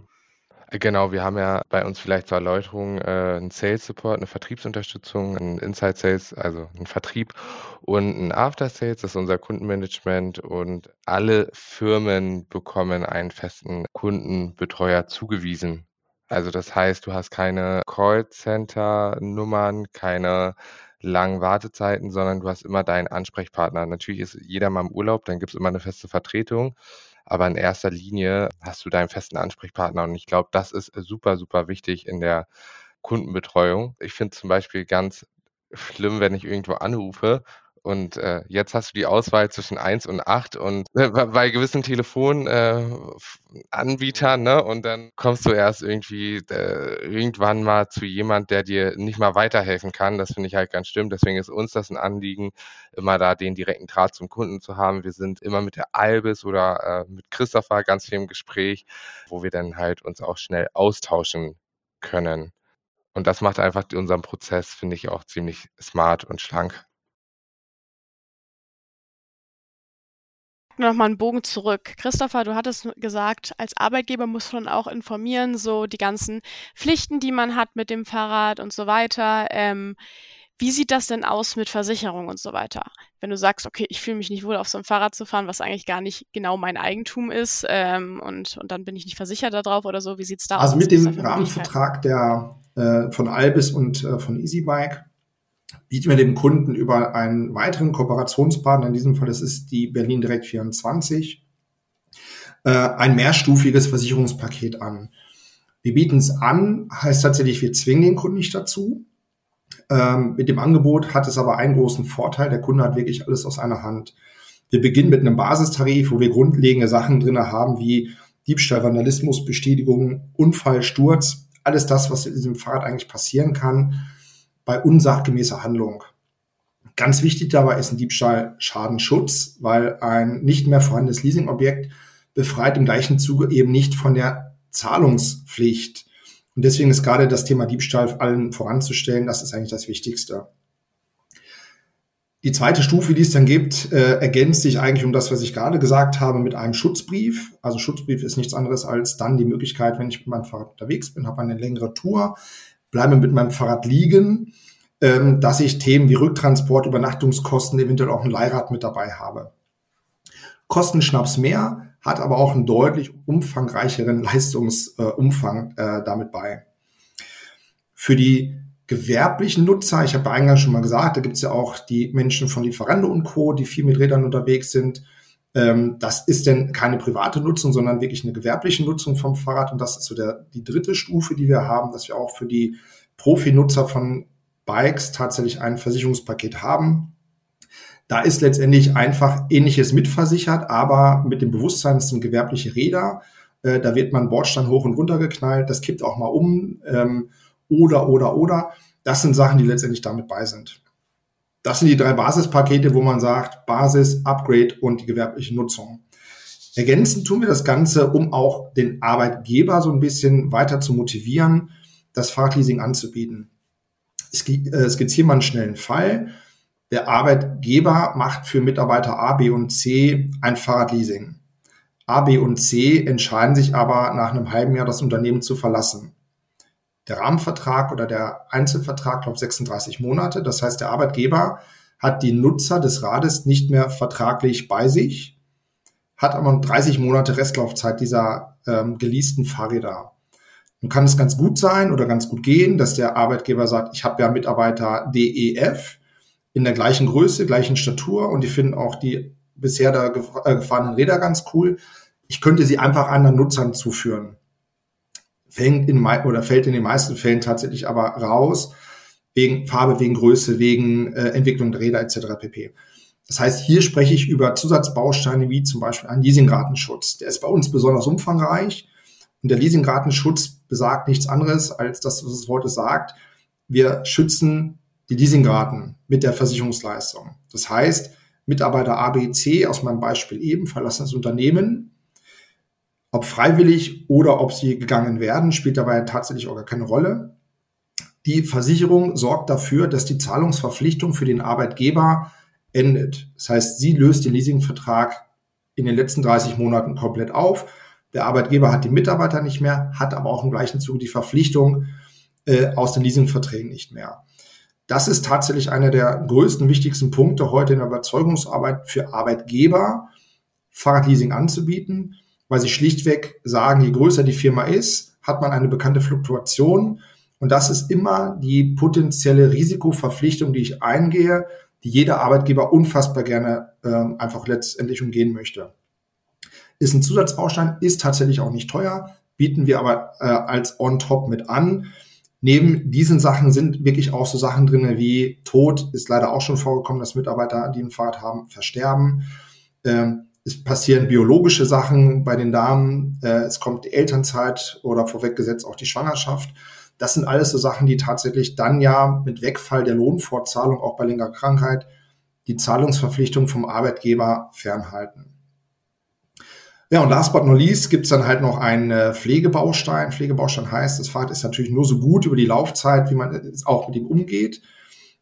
Genau, wir haben ja bei uns vielleicht zur Erläuterung äh, einen Sales Support, eine Vertriebsunterstützung, einen Inside Sales, also einen Vertrieb und ein After Sales, das ist unser Kundenmanagement und alle Firmen bekommen einen festen Kundenbetreuer zugewiesen. Also das heißt, du hast keine Callcenter-Nummern, keine langen Wartezeiten, sondern du hast immer deinen Ansprechpartner. Natürlich ist jeder mal im Urlaub, dann gibt es immer eine feste Vertretung. Aber in erster Linie hast du deinen festen Ansprechpartner. Und ich glaube, das ist super, super wichtig in der Kundenbetreuung. Ich finde zum Beispiel ganz schlimm, wenn ich irgendwo anrufe und äh, jetzt hast du die Auswahl zwischen 1 und 8 und äh, bei gewissen Telefonanbietern, ne? Und dann kommst du erst irgendwie äh, irgendwann mal zu jemand, der dir nicht mal weiterhelfen kann. Das finde ich halt ganz schlimm. Deswegen ist uns das ein Anliegen, immer da den direkten Draht zum Kunden zu haben. Wir sind immer mit der Albis oder äh, mit Christopher ganz viel im Gespräch, wo wir dann halt uns auch schnell austauschen können. Und das macht einfach unseren Prozess, finde ich, auch ziemlich smart und schlank. Nochmal einen Bogen zurück. Christopher, du hattest gesagt, als Arbeitgeber muss man auch informieren, so die ganzen Pflichten, die man hat mit dem Fahrrad und so weiter. Ähm, wie sieht das denn aus mit Versicherung und so weiter? Wenn du sagst, okay, ich fühle mich nicht wohl, auf so einem Fahrrad zu fahren, was eigentlich gar nicht genau mein Eigentum ist, ähm, und, und dann bin ich nicht versichert darauf oder so, wie sieht's da Also aus? mit Gibt's dem? Rahmenvertrag der äh, von Albis und äh, von EasyBike bieten wir dem Kunden über einen weiteren Kooperationspartner, in diesem Fall das ist die Berlin Direkt 24, äh, ein mehrstufiges Versicherungspaket an. Wir bieten es an, heißt tatsächlich, wir zwingen den Kunden nicht dazu. Ähm, mit dem Angebot hat es aber einen großen Vorteil, der Kunde hat wirklich alles aus einer Hand. Wir beginnen mit einem Basistarif, wo wir grundlegende Sachen drinne haben, wie Diebstahl, Vandalismus, Bestätigung, Unfall, Sturz, alles das, was in diesem Fahrrad eigentlich passieren kann, bei unsachgemäßer Handlung. Ganz wichtig dabei ist ein Diebstahl Schadenschutz, weil ein nicht mehr vorhandenes Leasingobjekt befreit im gleichen Zuge eben nicht von der Zahlungspflicht. Und deswegen ist gerade das Thema Diebstahl allen voranzustellen, das ist eigentlich das Wichtigste. Die zweite Stufe, die es dann gibt, äh, ergänzt sich eigentlich um das, was ich gerade gesagt habe, mit einem Schutzbrief. Also Schutzbrief ist nichts anderes als dann die Möglichkeit, wenn ich mit meinem Fahrrad unterwegs bin, habe eine längere Tour, bleibe mit meinem Fahrrad liegen, ähm, dass ich Themen wie Rücktransport, Übernachtungskosten, eventuell auch ein Leihrad mit dabei habe. Kosten Schnaps mehr, hat aber auch einen deutlich umfangreicheren Leistungsumfang äh, damit bei. Für die gewerblichen Nutzer, ich habe eingangs schon mal gesagt, da gibt es ja auch die Menschen von Lieferando und Co., die viel mit Rädern unterwegs sind. Ähm, das ist denn keine private Nutzung, sondern wirklich eine gewerbliche Nutzung vom Fahrrad. Und das ist so der, die dritte Stufe, die wir haben, dass wir auch für die Profi-Nutzer von Bikes tatsächlich ein Versicherungspaket haben. Da ist letztendlich einfach ähnliches mitversichert, aber mit dem Bewusstsein, es sind gewerbliche Räder. Äh, da wird man Bordstein hoch und runter geknallt, das kippt auch mal um. Ähm, oder, oder, oder. Das sind Sachen, die letztendlich damit bei sind. Das sind die drei Basispakete, wo man sagt, Basis, Upgrade und die gewerbliche Nutzung. Ergänzend tun wir das Ganze, um auch den Arbeitgeber so ein bisschen weiter zu motivieren, das Fahrradleasing anzubieten. Ich skizziere mal einen schnellen Fall. Der Arbeitgeber macht für Mitarbeiter A, B und C ein Fahrradleasing. A, B und C entscheiden sich aber nach einem halben Jahr das Unternehmen zu verlassen. Der Rahmenvertrag oder der Einzelvertrag läuft 36 Monate. Das heißt, der Arbeitgeber hat die Nutzer des Rades nicht mehr vertraglich bei sich, hat aber 30 Monate Restlaufzeit dieser ähm, geleasten Fahrräder. Nun kann es ganz gut sein oder ganz gut gehen, dass der Arbeitgeber sagt, ich habe ja Mitarbeiter DEF in der gleichen Größe, gleichen Statur und die finden auch die bisher da gefahrenen Räder ganz cool. Ich könnte sie einfach anderen Nutzern zuführen fängt in oder fällt in den meisten Fällen tatsächlich aber raus wegen Farbe, wegen Größe, wegen äh, Entwicklung der Räder etc. pp. Das heißt, hier spreche ich über Zusatzbausteine wie zum Beispiel einen Leasingratenschutz. Der ist bei uns besonders umfangreich und der Leasingratenschutz besagt nichts anderes als das, was das Wort sagt. Wir schützen die Leasingraten mit der Versicherungsleistung. Das heißt, Mitarbeiter A, B, C aus meinem Beispiel eben verlassen das Unternehmen. Ob freiwillig oder ob sie gegangen werden, spielt dabei tatsächlich auch gar keine Rolle. Die Versicherung sorgt dafür, dass die Zahlungsverpflichtung für den Arbeitgeber endet. Das heißt, sie löst den Leasingvertrag in den letzten 30 Monaten komplett auf. Der Arbeitgeber hat die Mitarbeiter nicht mehr, hat aber auch im gleichen Zuge die Verpflichtung äh, aus den Leasingverträgen nicht mehr. Das ist tatsächlich einer der größten, wichtigsten Punkte heute in der Überzeugungsarbeit für Arbeitgeber, Fahrradleasing anzubieten, weil sie schlichtweg sagen, je größer die Firma ist, hat man eine bekannte Fluktuation. Und das ist immer die potenzielle Risikoverpflichtung, die ich eingehe, die jeder Arbeitgeber unfassbar gerne äh, einfach letztendlich umgehen möchte. Ist ein Zusatzbaustein, ist tatsächlich auch nicht teuer, bieten wir aber äh, als On-Top mit an. Neben diesen Sachen sind wirklich auch so Sachen drin wie Tod, ist leider auch schon vorgekommen, dass Mitarbeiter, die ein Fahrrad haben, versterben. Ähm, es passieren biologische Sachen bei den Damen, äh, es kommt die Elternzeit oder vorweggesetzt auch die Schwangerschaft. Das sind alles so Sachen, die tatsächlich dann ja mit Wegfall der Lohnfortzahlung auch bei längerer Krankheit die Zahlungsverpflichtung vom Arbeitgeber fernhalten. Ja, und last but not least gibt es dann halt noch einen äh, Pflegebaustein. Pflegebaustein heißt, das Fahrrad ist natürlich nur so gut über die Laufzeit, wie man auch mit ihm umgeht.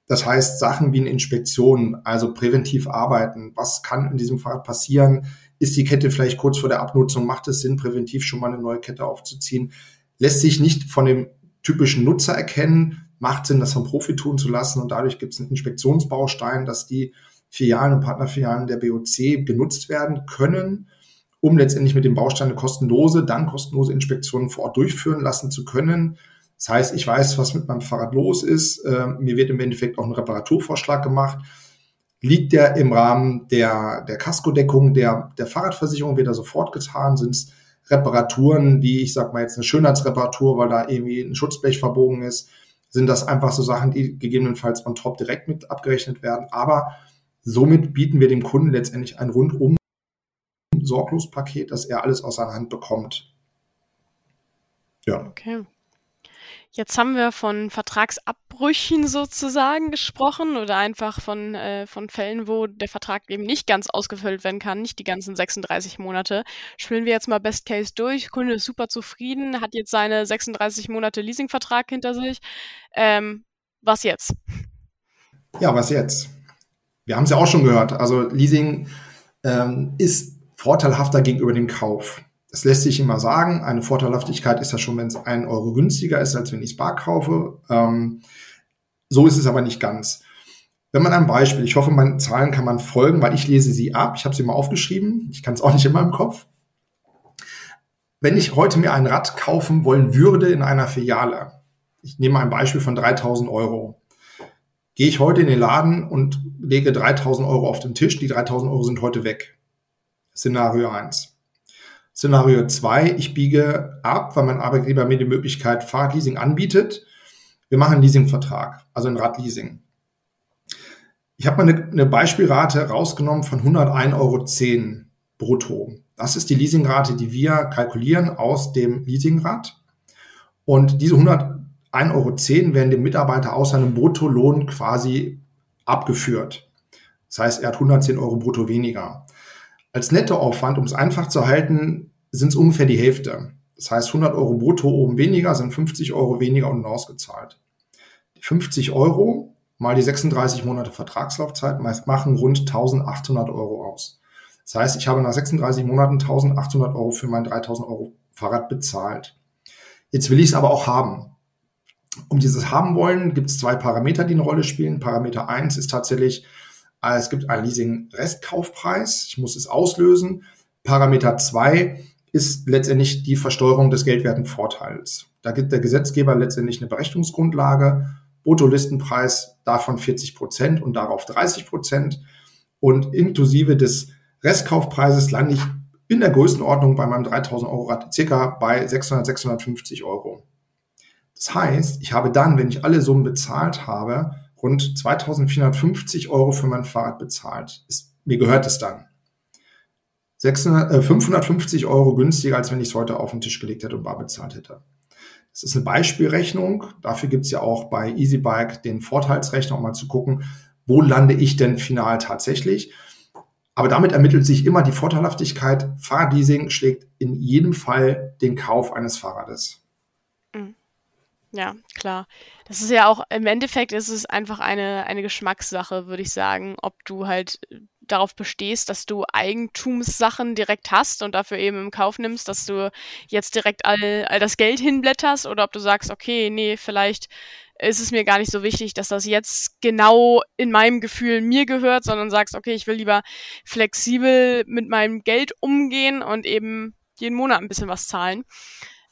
Das heißt, Sachen wie eine Inspektion, also präventiv arbeiten. Was kann in diesem Fahrrad passieren? Ist die Kette vielleicht kurz vor der Abnutzung? Macht es Sinn, präventiv schon mal eine neue Kette aufzuziehen? Lässt sich nicht von dem typischen Nutzer erkennen. Macht Sinn, das vom Profi tun zu lassen. Und dadurch gibt es einen Inspektionsbaustein, dass die Filialen und Partnerfilialen der BOC genutzt werden können um letztendlich mit dem Baustein eine kostenlose, dann kostenlose Inspektionen vor Ort durchführen lassen zu können. Das heißt, ich weiß, was mit meinem Fahrrad los ist. Äh, mir wird im Endeffekt auch ein Reparaturvorschlag gemacht. Liegt der im Rahmen der, der Kaskodeckung der, der Fahrradversicherung, wird er sofort getan. Sind es Reparaturen, wie ich sag mal jetzt eine Schönheitsreparatur, weil da irgendwie ein Schutzblech verbogen ist, sind das einfach so Sachen, die gegebenenfalls on top direkt mit abgerechnet werden. Aber somit bieten wir dem Kunden letztendlich ein rundum Sorglospaket, dass er alles aus seiner Hand bekommt. Ja. Okay. Jetzt haben wir von Vertragsabbrüchen sozusagen gesprochen oder einfach von, äh, von Fällen, wo der Vertrag eben nicht ganz ausgefüllt werden kann, nicht die ganzen 36 Monate. Spielen wir jetzt mal Best Case durch. Kunde ist super zufrieden, hat jetzt seine 36 Monate Leasingvertrag hinter sich. Ähm, was jetzt? Ja, was jetzt? Wir haben es ja auch schon gehört. Also Leasing ähm, ist vorteilhafter gegenüber dem Kauf. Das lässt sich immer sagen. Eine Vorteilhaftigkeit ist ja schon, wenn es ein Euro günstiger ist, als wenn ich es bar kaufe. Ähm, so ist es aber nicht ganz. Wenn man ein Beispiel, ich hoffe, meine Zahlen kann man folgen, weil ich lese sie ab. Ich habe sie mal aufgeschrieben. Ich kann es auch nicht immer im Kopf. Wenn ich heute mir ein Rad kaufen wollen würde in einer Filiale, ich nehme ein Beispiel von 3000 Euro, gehe ich heute in den Laden und lege 3000 Euro auf den Tisch. Die 3000 Euro sind heute weg. Szenario 1. Szenario 2, ich biege ab, weil mein Arbeitgeber mir die Möglichkeit Fahrradleasing anbietet. Wir machen einen Leasingvertrag, also ein Radleasing. Ich habe mal eine, eine Beispielrate rausgenommen von 101,10 Euro brutto. Das ist die Leasingrate, die wir kalkulieren aus dem Leasingrad. Und diese 101,10 Euro werden dem Mitarbeiter aus seinem Bruttolohn quasi abgeführt. Das heißt, er hat 110 Euro brutto weniger. Als Nettoaufwand, um es einfach zu halten, sind es ungefähr die Hälfte. Das heißt, 100 Euro brutto oben weniger sind 50 Euro weniger unten ausgezahlt. Die 50 Euro mal die 36 Monate Vertragslaufzeit machen rund 1800 Euro aus. Das heißt, ich habe nach 36 Monaten 1800 Euro für mein 3000 Euro Fahrrad bezahlt. Jetzt will ich es aber auch haben. Um dieses haben wollen, gibt es zwei Parameter, die eine Rolle spielen. Parameter 1 ist tatsächlich, es gibt einen Leasing-Restkaufpreis. Ich muss es auslösen. Parameter 2 ist letztendlich die Versteuerung des geldwerten Vorteils. Da gibt der Gesetzgeber letztendlich eine Berechnungsgrundlage. Bruttolistenpreis davon 40 Prozent und darauf 30 Prozent. Und inklusive des Restkaufpreises lande ich in der Größenordnung bei meinem 3000 Euro Rad circa bei 600, 650 Euro. Das heißt, ich habe dann, wenn ich alle Summen bezahlt habe, rund 2450 Euro für mein Fahrrad bezahlt. Ist, mir gehört es dann. 600, äh, 550 Euro günstiger, als wenn ich es heute auf den Tisch gelegt hätte und bar bezahlt hätte. Das ist eine Beispielrechnung. Dafür gibt es ja auch bei EasyBike den Vorteilsrechner, um mal zu gucken, wo lande ich denn final tatsächlich. Aber damit ermittelt sich immer die Vorteilhaftigkeit. Fahrradleasing schlägt in jedem Fall den Kauf eines Fahrrades. Ja, klar. Das ist ja auch, im Endeffekt ist es einfach eine, eine Geschmackssache, würde ich sagen, ob du halt darauf bestehst, dass du Eigentumssachen direkt hast und dafür eben im Kauf nimmst, dass du jetzt direkt all, all das Geld hinblätterst oder ob du sagst, okay, nee, vielleicht ist es mir gar nicht so wichtig, dass das jetzt genau in meinem Gefühl mir gehört, sondern sagst, okay, ich will lieber flexibel mit meinem Geld umgehen und eben jeden Monat ein bisschen was zahlen.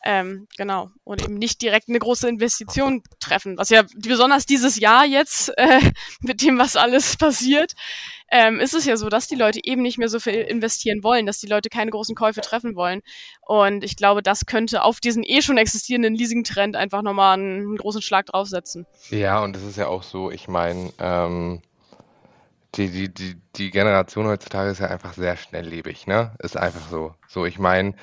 Ähm, genau. Und eben nicht direkt eine große Investition treffen, was ja besonders dieses Jahr jetzt äh, mit dem, was alles passiert, ähm, ist es ja so, dass die Leute eben nicht mehr so viel investieren wollen, dass die Leute keine großen Käufe treffen wollen. Und ich glaube, das könnte auf diesen eh schon existierenden Leasing-Trend einfach nochmal einen, großen Schlag draufsetzen. Ja, und es ist ja auch so, ich meine, ähm, die, die, die, die Generation heutzutage ist ja einfach sehr schnelllebig, ne? Ist einfach so. So, ich meine,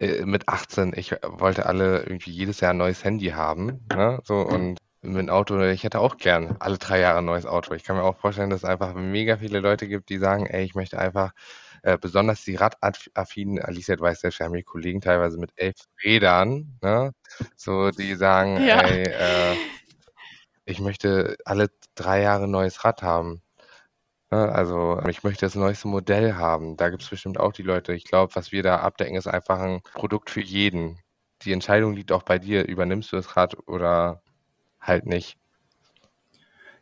äh, mit 18, ich wollte alle irgendwie jedes Jahr ein neues Handy haben. Ne? So, und mit dem Auto, ich hätte auch gern alle drei Jahre ein neues Auto. Ich kann mir auch vorstellen, dass es einfach mega viele Leute gibt, die sagen, ey, ich möchte einfach äh, besonders die radaffinen, Alicia, weißt ja, wir haben hier Kollegen teilweise mit elf Rädern, ne? so die sagen, ja. ey, äh, ich möchte alle drei Jahre ein neues Rad haben. Ne? Also ich möchte das neueste Modell haben. Da gibt es bestimmt auch die Leute. Ich glaube, was wir da abdecken, ist einfach ein Produkt für jeden. Die Entscheidung liegt auch bei dir. Übernimmst du das Rad oder halt nicht?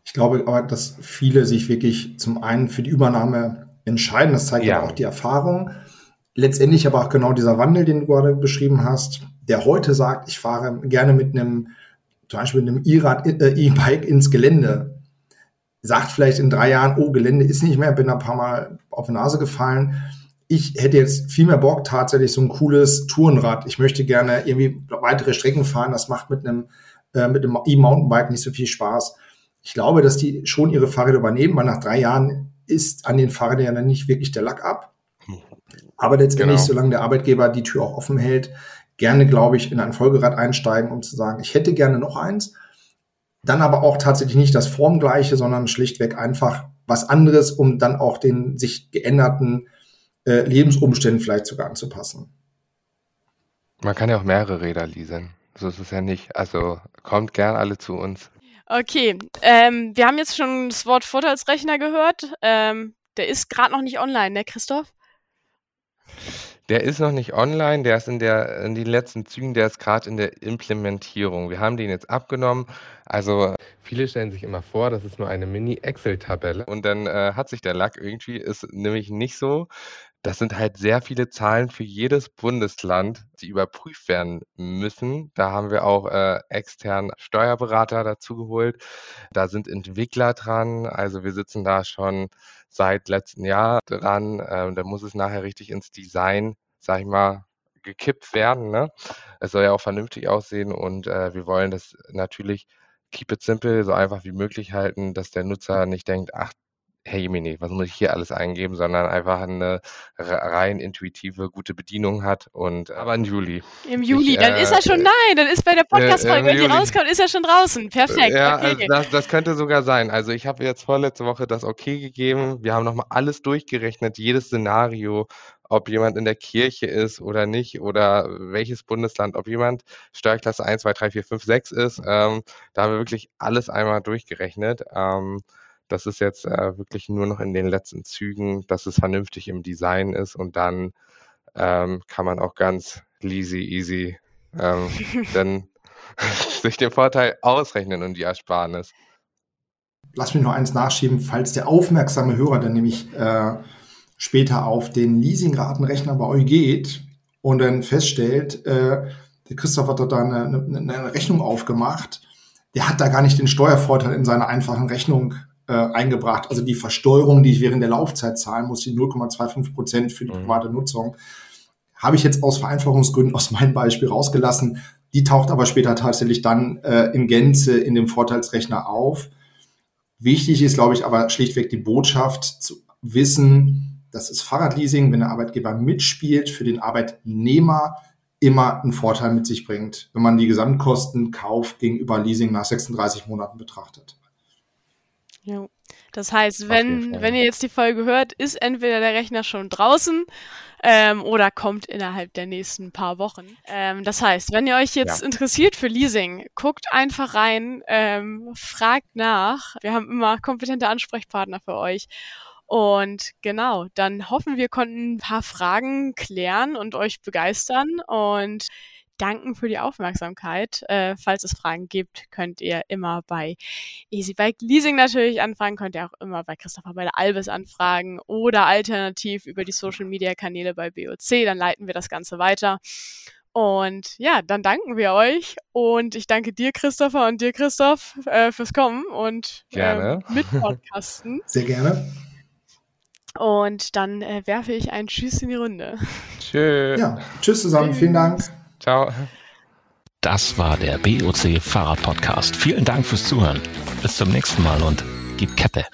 Ich glaube aber, dass viele sich wirklich zum einen für die Übernahme entscheiden. Das zeigt ja auch die Erfahrung. Letztendlich aber auch genau dieser Wandel, den du gerade beschrieben hast, der heute sagt, ich fahre gerne mit einem, zum Beispiel mit einem E-Rad, äh, E-Bike ins Gelände sagt vielleicht in drei Jahren, oh, Gelände ist nicht mehr, bin ein paar Mal auf die Nase gefallen. Ich hätte jetzt viel mehr Bock, tatsächlich so ein cooles Tourenrad. Ich möchte gerne irgendwie weitere Strecken fahren. Das macht mit einem, äh, mit einem E-Mountainbike nicht so viel Spaß. Ich glaube, dass die schon ihre Fahrräder übernehmen, weil nach drei Jahren ist an den Fahrrädern ja dann nicht wirklich der Lack ab. Aber letztendlich, genau. solange der Arbeitgeber die Tür auch offen hält, gerne, glaube ich, in ein Folgerad einsteigen, um zu sagen, ich hätte gerne noch eins dann aber auch tatsächlich nicht das Formgleiche, sondern schlichtweg einfach was anderes, um dann auch den sich geänderten äh, Lebensumständen vielleicht sogar anzupassen. Man kann ja auch mehrere Räder leasen. So ist es ja nicht. Also kommt gern alle zu uns. Okay, ähm, wir haben jetzt schon das Wort Vorteilsrechner gehört. Ähm, der ist gerade noch nicht online, ne, Christoph? Der ist noch nicht online, der ist in der in den letzten Zügen, der ist gerade in der Implementierung. Wir haben den jetzt abgenommen. Also viele stellen sich immer vor, das ist nur eine Mini-Excel-Tabelle und dann äh, hat sich der Lack irgendwie, ist nämlich nicht so. Das sind halt sehr viele Zahlen für jedes Bundesland, die überprüft werden müssen. Da haben wir auch äh, externen Steuerberater dazu geholt. Da sind Entwickler dran. Also wir sitzen da schon seit letztem Jahr dran. Ähm, da muss es nachher richtig ins Design sag ich mal, gekippt werden. Ne? Es soll ja auch vernünftig aussehen und äh, wir wollen das natürlich keep it simple, so einfach wie möglich halten, dass der Nutzer nicht denkt, ach, hey Jemini, was muss ich hier alles eingeben, sondern einfach eine rein intuitive, gute Bedienung hat. Und aber im Juli. Im Juli, ich, dann äh, ist er schon, äh, nein, dann ist bei der Podcast-Folge, äh, wenn die rauskommt, ist er schon draußen. Perfekt. Ja, okay. also das, das könnte sogar sein. Also ich habe jetzt vorletzte Woche das Okay gegeben. Wir haben nochmal alles durchgerechnet, jedes Szenario, ob jemand in der Kirche ist oder nicht oder welches Bundesland, ob jemand Steuerklasse 1, 2, 3, 4, 5, 6 ist. Ähm, da haben wir wirklich alles einmal durchgerechnet. Ähm, das ist jetzt äh, wirklich nur noch in den letzten Zügen, dass es vernünftig im Design ist und dann ähm, kann man auch ganz easy, easy ähm, dann sich den Vorteil ausrechnen und die Ersparnis. Lass mich noch eins nachschieben, falls der aufmerksame Hörer dann nämlich äh, später auf den Leasingratenrechner bei euch geht und dann feststellt, äh, der Christoph hat dort da eine, eine, eine Rechnung aufgemacht, der hat da gar nicht den Steuervorteil in seiner einfachen Rechnung äh, eingebracht. Also die Versteuerung, die ich während der Laufzeit zahlen muss, die 0,25 Prozent für die mhm. private Nutzung, habe ich jetzt aus Vereinfachungsgründen aus meinem Beispiel rausgelassen. Die taucht aber später tatsächlich dann äh, in Gänze in dem Vorteilsrechner auf. Wichtig ist, glaube ich, aber schlichtweg die Botschaft zu wissen, dass das Fahrradleasing, wenn der Arbeitgeber mitspielt, für den Arbeitnehmer immer einen Vorteil mit sich bringt, wenn man die Gesamtkosten Kauf gegenüber Leasing nach 36 Monaten betrachtet. Jo. Das heißt, wenn, wenn ihr jetzt die Folge hört, ist entweder der Rechner schon draußen ähm, oder kommt innerhalb der nächsten paar Wochen. Ähm, das heißt, wenn ihr euch jetzt ja. interessiert für Leasing, guckt einfach rein, ähm, fragt nach. Wir haben immer kompetente Ansprechpartner für euch. Und genau, dann hoffen wir, konnten ein paar Fragen klären und euch begeistern. Und danken für die Aufmerksamkeit. Äh, falls es Fragen gibt, könnt ihr immer bei Easy Bike Leasing natürlich anfragen, könnt ihr auch immer bei Christopher bei der Albis anfragen oder alternativ über die Social Media Kanäle bei BOC, dann leiten wir das Ganze weiter. Und ja, dann danken wir euch und ich danke dir, Christopher, und dir, Christoph, äh, fürs Kommen und äh, mit Podcasten. Sehr gerne. Und dann äh, werfe ich ein Tschüss in die Runde. Tschüss. Ja, tschüss zusammen. Tschüss. Vielen Dank. Ciao. Das war der BOC Fahrrad Podcast. Vielen Dank fürs Zuhören. Bis zum nächsten Mal und gib Kette.